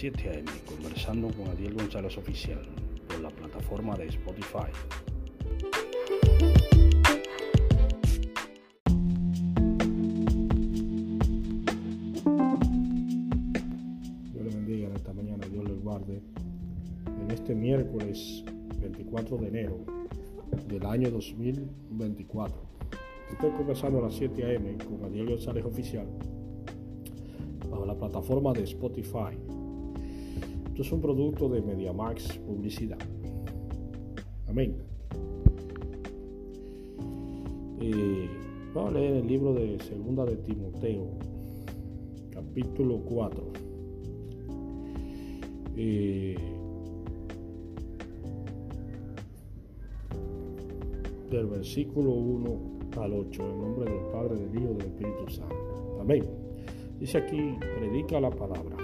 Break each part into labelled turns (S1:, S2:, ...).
S1: 7 a.m. conversando con Adiel González Oficial por la plataforma de Spotify. Dios le bendiga en esta mañana, Dios le guarde. En este miércoles 24 de enero del año 2024. Estoy conversando a las 7 a.m. con Adiel González Oficial bajo la plataforma de Spotify. Es un producto de MediaMax Publicidad. Amén. Eh, vamos a leer el libro de Segunda de Timoteo, capítulo 4. Eh, del versículo 1 al 8, en nombre del Padre, del Hijo y del Espíritu Santo. Amén. Dice aquí, predica la palabra.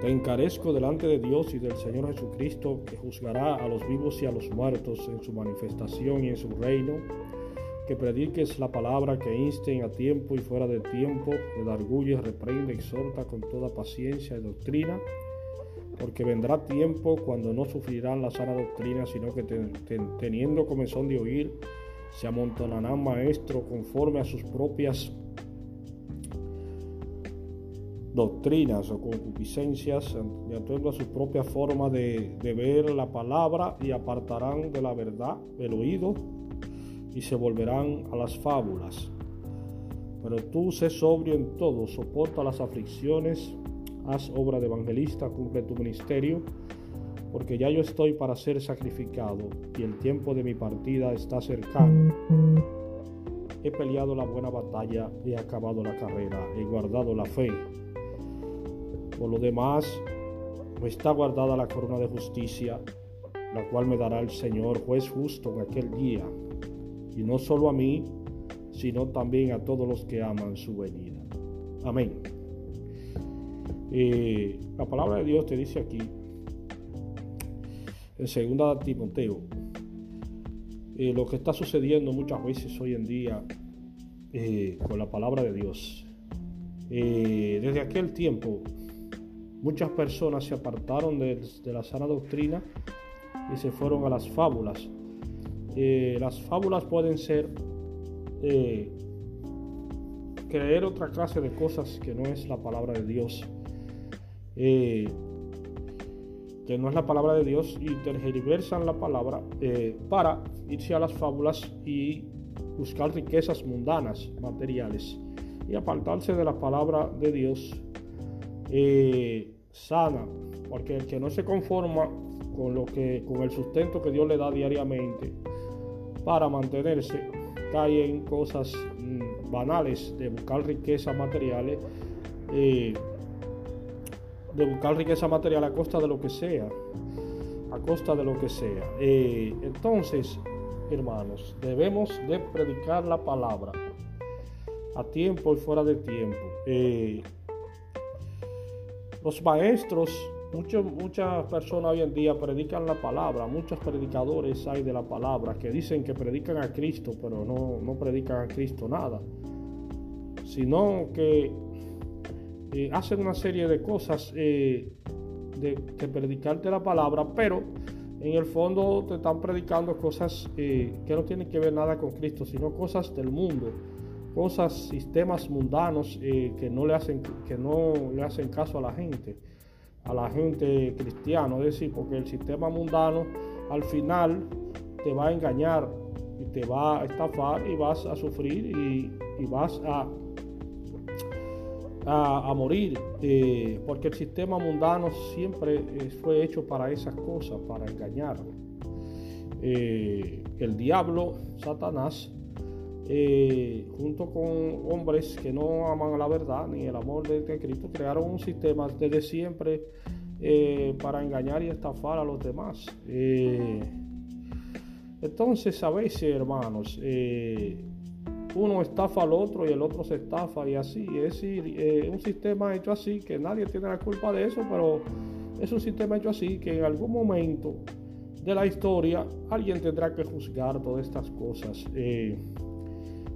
S1: Te encarezco delante de Dios y del Señor Jesucristo, que juzgará a los vivos y a los muertos en su manifestación y en su reino, que prediques la palabra, que insten a tiempo y fuera de tiempo, redarguye, reprende, exhorta con toda paciencia y doctrina, porque vendrá tiempo cuando no sufrirán la sana doctrina, sino que teniendo comezón de oír, se amontonarán maestros conforme a sus propias doctrinas o concupiscencias de acuerdo a su propia forma de, de, ver la palabra y apartarán de la verdad el oído y se volverán a las fábulas. Pero tú sé sobrio en todo, soporta las aflicciones, haz obra de evangelista, cumple tu ministerio, porque ya yo estoy para ser sacrificado y el tiempo de mi partida está cercano. He peleado la buena batalla, he acabado la carrera, he guardado la fe. Por lo demás, me está guardada la corona de justicia, la cual me dará el Señor, juez justo en aquel día, y no solo a mí, sino también a todos los que aman su venida. Amén. Eh, la palabra de Dios te dice aquí, en 2 Timoteo, eh, lo que está sucediendo muchas veces hoy en día eh, con la palabra de Dios. Desde aquel tiempo, muchas personas se apartaron de, la sana doctrina y se fueron a las fábulas. las fábulas pueden ser creer otra clase de cosas que no es la palabra de Dios. Eh, que no es la palabra de Dios y tergiversan la palabra eh, para irse a las fábulas y buscar riquezas mundanas, materiales, y apartarse de la palabra de Dios eh, sana, porque el que no se conforma con lo que, con el sustento que Dios le da diariamente para mantenerse, cae en cosas mm, banales de buscar riquezas materiales. Eh, de buscar riqueza material a costa de lo que sea, a costa de lo que sea. Eh, entonces, hermanos, debemos de predicar la palabra a tiempo y fuera de tiempo. Los maestros, muchas personas hoy en día predican la palabra, muchos predicadores hay de la palabra que dicen que predican a Cristo, pero no, no predican a Cristo nada, sino que eh, hacen una serie de cosas eh, de, predicarte la palabra, pero en el fondo te están predicando cosas eh, que no tienen que ver nada con Cristo, sino cosas del mundo, cosas, sistemas mundanos que, no le hacen, que no le hacen caso a la gente, a la gente cristiana, es decir, porque el sistema mundano al final te va a engañar y te va a estafar y vas a sufrir y, vas a a, morir, eh, porque el sistema mundano siempre eh, fue hecho para esas cosas, para engañar. Eh, el diablo, Satanás, junto con hombres que no aman la verdad ni el amor de, Cristo, crearon un sistema desde siempre para engañar y estafar a los demás. entonces, a veces, hermanos, uno estafa al otro y el otro se estafa y así. Es eh, un sistema hecho así que nadie tiene la culpa de eso, pero es un sistema hecho así que en algún momento de la historia alguien tendrá que juzgar todas estas cosas. Eh,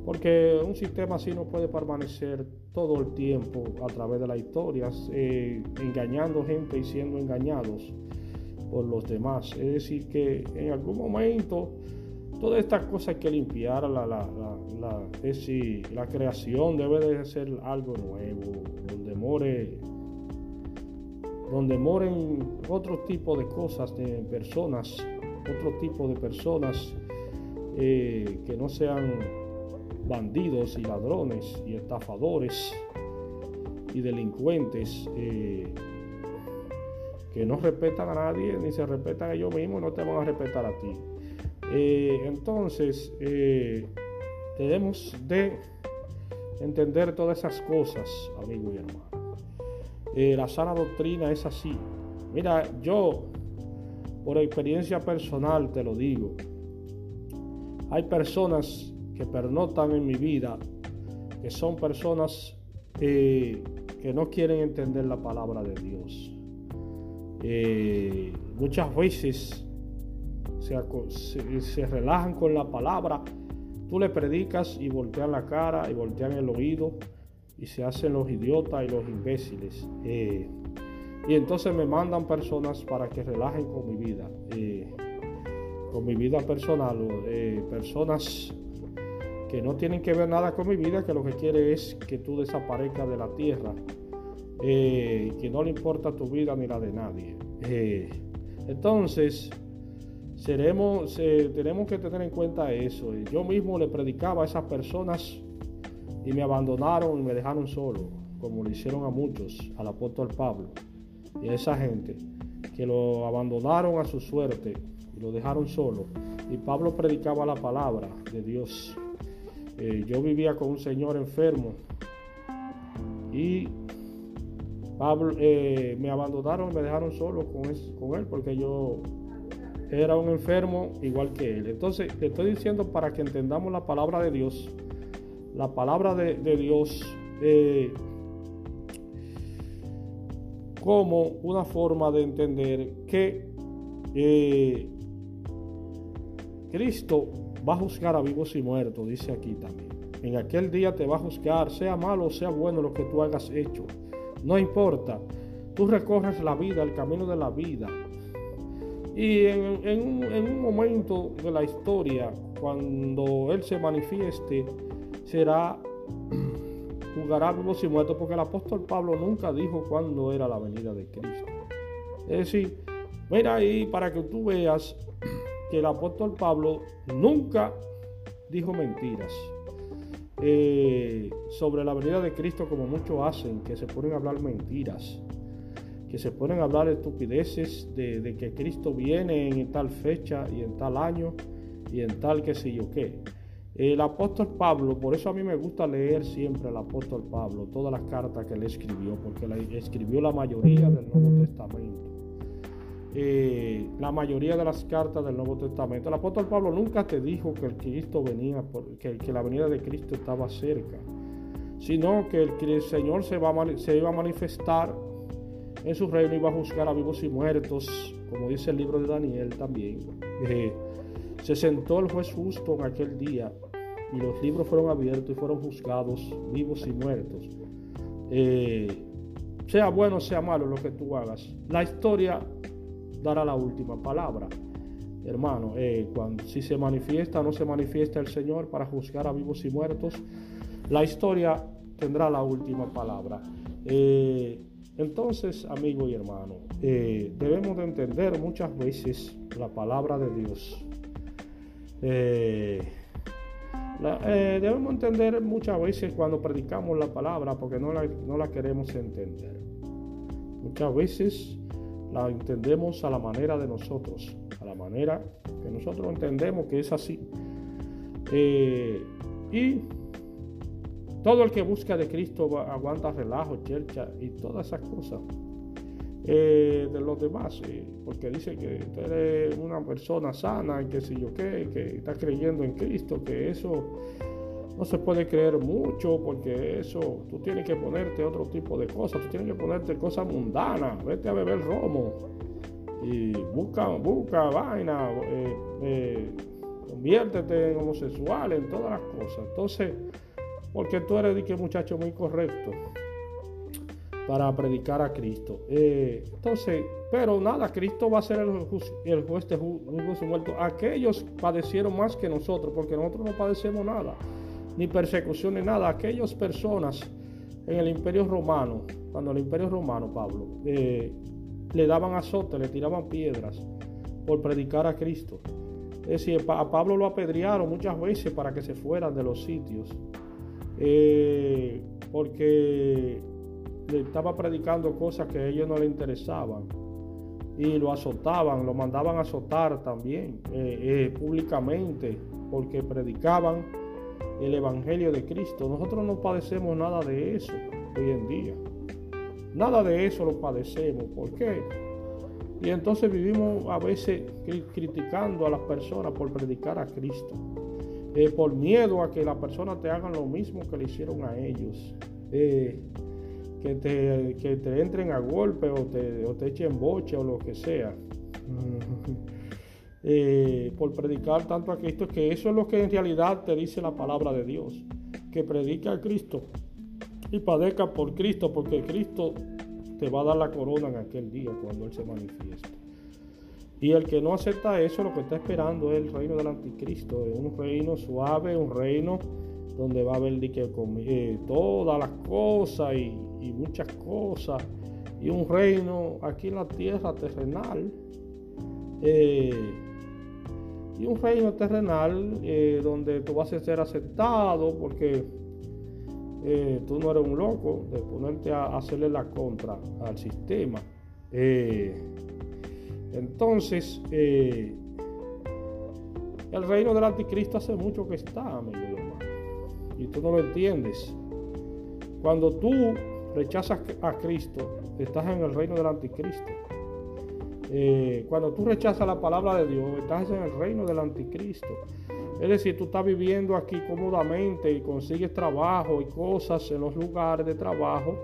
S1: porque un sistema así no puede permanecer todo el tiempo a través de las historias, eh, engañando gente y siendo engañados por los demás. Es decir, que en algún momento todas estas cosas hay que limpiar. La, es decir, la creación debe de ser algo nuevo, donde more donde moren otro tipo de cosas, de personas, otro tipo de personas eh, que no sean bandidos y ladrones y estafadores y delincuentes eh, que no respetan a nadie ni se respetan a ellos mismos, no te van a respetar a ti. Eh, entonces, debemos de entender todas esas cosas, amigo y hermano. Eh, la sana doctrina es así. Mira, yo, por experiencia personal, te lo digo, hay personas que pernotan en mi vida, que son personas eh, que no quieren entender la palabra de Dios. Eh, muchas veces se, relajan con la palabra, tú le predicas y voltean la cara y voltean el oído y se hacen los idiotas y los imbéciles. Eh, y entonces me mandan personas para que relajen con mi vida, con mi vida personal, personas que no tienen que ver nada con mi vida, que lo que quiere es que tú desaparezcas de la tierra, que no le importa tu vida ni la de nadie. entonces, seremos, tenemos que tener en cuenta eso. Yo mismo le predicaba a esas personas y me abandonaron y me dejaron solo, como le hicieron a muchos, al apóstol Pablo y a esa gente que lo abandonaron a su suerte y lo dejaron solo. Y Pablo predicaba la palabra de Dios. Eh, yo vivía con un señor enfermo y Pablo, eh, me abandonaron me dejaron solo con, con él porque yo era un enfermo igual que él. Entonces, te estoy diciendo para que entendamos la palabra de Dios la palabra de, Dios eh, como una forma de entender que Cristo va a juzgar a vivos y muertos, dice aquí también. En aquel día te va a juzgar, sea malo o sea bueno lo que tú hagas hecho. No importa. Tú recorres la vida, el camino de la vida. Y en, un, en un momento de la historia, cuando Él se manifieste, será jugará vivos y muertos, porque el apóstol Pablo nunca dijo cuándo era la venida de Cristo. Es decir, mira ahí para que tú veas que el apóstol Pablo nunca dijo mentiras eh, sobre la venida de Cristo, como muchos hacen, que se ponen a hablar mentiras, que se ponen a hablar estupideces de, que Cristo viene en tal fecha y en tal año y en tal que sé yo qué. El apóstol Pablo, por eso a mí me gusta leer siempre al apóstol Pablo, todas las cartas que él escribió, porque escribió la mayoría del Nuevo Testamento. Eh, la mayoría de las cartas del Nuevo Testamento. El apóstol Pablo nunca te dijo que el Cristo venía, que, que la venida de Cristo estaba cerca, sino que el, Señor se, va se iba a manifestar en su reino y va a juzgar a vivos y muertos, como dice el libro de Daniel también. Eh, se sentó el juez justo en aquel día y los libros fueron abiertos y fueron juzgados vivos y muertos. Eh, sea bueno, sea malo lo que tú hagas, la historia dará la última palabra. Hermano, eh, cuando, si se manifiesta o no se manifiesta el Señor para juzgar a vivos y muertos, la historia tendrá la última palabra. Eh, entonces, amigo y hermano, debemos de entender muchas veces la palabra de Dios eh, eh, debemos entender muchas veces cuando predicamos la palabra porque no la, no la queremos entender. Muchas veces la entendemos a la manera de nosotros, a la manera que nosotros entendemos que es así. Eh, y todo el que busca de Cristo aguanta relajo, chercha y todas esas cosas. Eh, de los demás, porque dice que usted es una persona sana, que si yo qué, que está creyendo en Cristo, que eso no se puede creer mucho, porque eso tú tienes que ponerte otro tipo de cosas, tú tienes que ponerte cosas mundanas, vete a beber romo y busca, busca vaina, eh, eh, conviértete en homosexual, en todas las cosas. Entonces, porque tú eres que muchacho muy correcto para predicar a Cristo. Eh, entonces, pero nada, Cristo va a ser el, el juez de justo muerto. Aquellos padecieron más que nosotros, porque nosotros no padecemos nada, ni persecución ni nada. Aquellas personas en el imperio romano, cuando el imperio romano, Pablo, eh, le daban azote, le tiraban piedras por predicar a Cristo. Es decir, a Pablo lo apedrearon muchas veces para que se fueran de los sitios. Eh, porque le estaba predicando cosas que a ellos no le interesaban y lo azotaban, lo mandaban a azotar también eh, públicamente porque predicaban el Evangelio de Cristo. Nosotros no padecemos nada de eso hoy en día. Nada de eso lo padecemos. ¿Por qué? Y entonces vivimos a veces criticando a las personas por predicar a Cristo. Eh, por miedo a que las personas te hagan lo mismo que le hicieron a ellos. Eh, que, te, que te entren a golpe o te, o te echen boche o lo que sea. Eh, por predicar tanto a Cristo, que eso es lo que en realidad te dice la palabra de Dios. Que predica a Cristo y padezca por Cristo, porque Cristo te va a dar la corona en aquel día cuando Él se manifieste. Y el que no acepta eso, lo que está esperando es el reino del anticristo, un reino suave, un reino donde va a haber eh, todas las cosas y, muchas cosas, y un reino aquí en la tierra terrenal, eh, y un reino terrenal eh, donde tú vas a ser aceptado porque tú no eres un loco de ponerte a hacerle la contra al sistema. Entonces, eh, el reino del anticristo hace mucho que está, amigo hermano. Y tú no lo entiendes. Cuando tú rechazas a Cristo, estás en el reino del anticristo. Eh, cuando tú rechazas la palabra de Dios, estás en el reino del anticristo. Es decir, tú estás viviendo aquí cómodamente y consigues trabajo y cosas en los lugares de trabajo,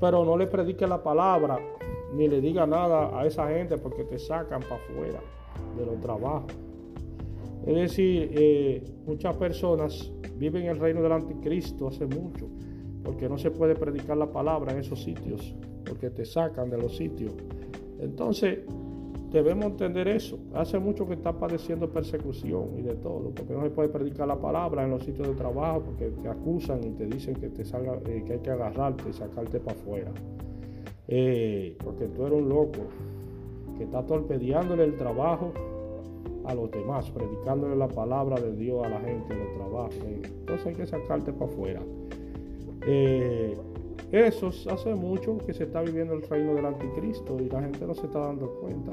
S1: pero no le prediques la palabra ni le diga nada a esa gente porque te sacan para afuera de los trabajos. Es decir, eh, muchas personas viven el reino del anticristo hace mucho, porque no se puede predicar la palabra en esos sitios, porque te sacan de los sitios. Entonces, debemos entender eso. Hace mucho que está padeciendo persecución y de todo, porque no se puede predicar la palabra en los sitios de trabajo, porque te acusan y te dicen que, te salga, eh, que hay que agarrarte y sacarte para afuera. Eh, porque tú eres un loco que está torpedeándole el trabajo a los demás, predicándole la palabra de Dios a la gente en los trabajos. Entonces hay que sacarte para afuera. Eso hace mucho que se está viviendo el reino del anticristo y la gente no se está dando cuenta.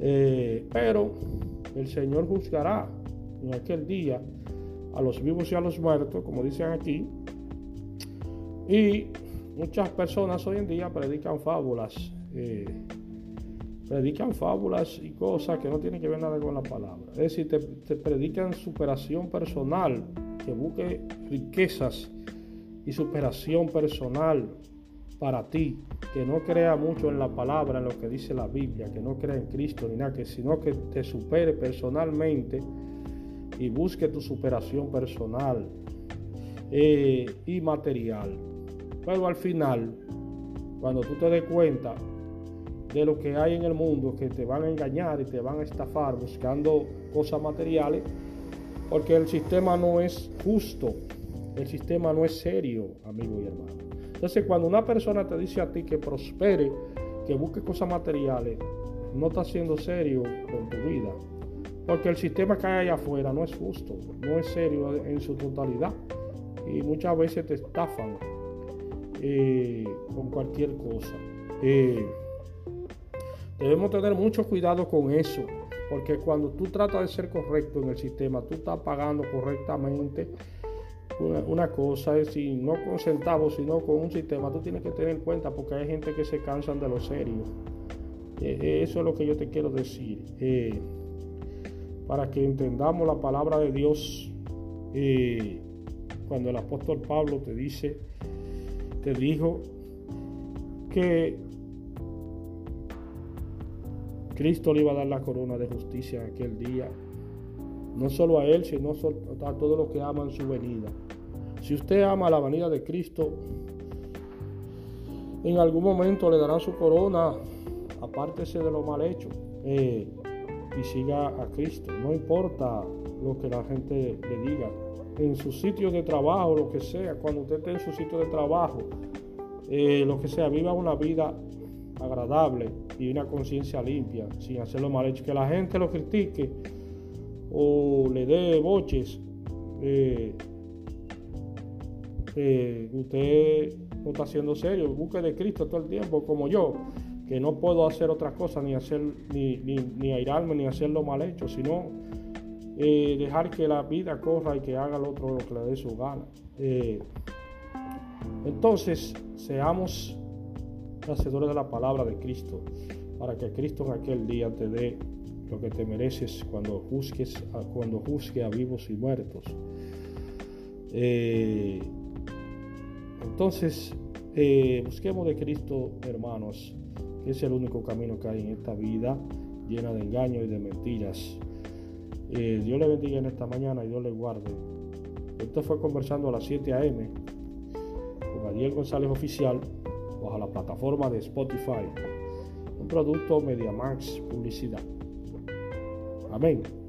S1: Eh, pero el Señor juzgará en aquel día a los vivos y a los muertos, como dicen aquí, y muchas personas hoy en día predican fábulas, eh, predican fábulas y cosas que no tienen que ver nada con la palabra. Es decir, te, predican superación personal, que busque riquezas y superación personal para ti, que no crea mucho en la palabra, en lo que dice la Biblia, que no crea en Cristo ni nada, que sino que te supere personalmente y busque tu superación personal eh, y material. Pero al final, cuando tú te des cuenta de lo que hay en el mundo, que te van a engañar y te van a estafar buscando cosas materiales, porque el sistema no es justo, el sistema no es serio, amigo y hermano. Entonces, cuando una persona te dice a ti que prospere, que busque cosas materiales, no está siendo serio con tu vida. Porque el sistema que hay allá afuera no es justo, no es serio en su totalidad. Y muchas veces te estafan eh, con cualquier cosa. Eh, debemos tener mucho cuidado con eso, porque cuando tú tratas de ser correcto en el sistema, tú estás pagando correctamente una, cosa, es decir, no con centavos, sino con un sistema, tú tienes que tener en cuenta, porque hay gente que se cansan de lo serio. Eh, eso es lo que yo te quiero decir. para que entendamos la palabra de Dios, cuando el apóstol Pablo te dice, te dijo que, Cristo le iba a dar la corona de justicia aquel día. No solo a él, sino a todos los que aman su venida. Si usted ama la venida de Cristo, en algún momento le darán su corona, apártese de lo mal hecho eh, y siga a Cristo. No importa lo que la gente le diga. En su sitio de trabajo, lo que sea, cuando usted esté en su sitio de trabajo, eh, lo que sea, viva una vida agradable y una conciencia limpia, sin hacer lo mal hecho. Que la gente lo critique o le dé boches. Eh, usted no está siendo serio, busque de Cristo todo el tiempo, como yo, que no puedo hacer otra cosa, ni hacer, ni, ni, airarme, ni hacer lo mal hecho, sino eh, dejar que la vida corra y que haga el otro lo que le dé su gana. Eh, entonces, seamos hacedores de la palabra de Cristo, para que Cristo en aquel día te dé lo que te mereces cuando juzgues, cuando juzgue a vivos y muertos. Eh, entonces, eh, busquemos de Cristo, hermanos, que es el único camino que hay en esta vida llena de engaños y de mentiras. Eh, Dios le bendiga en esta mañana y Dios le guarde. Esto fue conversando a las 7 a.m. con Ariel González Oficial bajo la plataforma de Spotify. Un producto MediaMax Publicidad. Amén.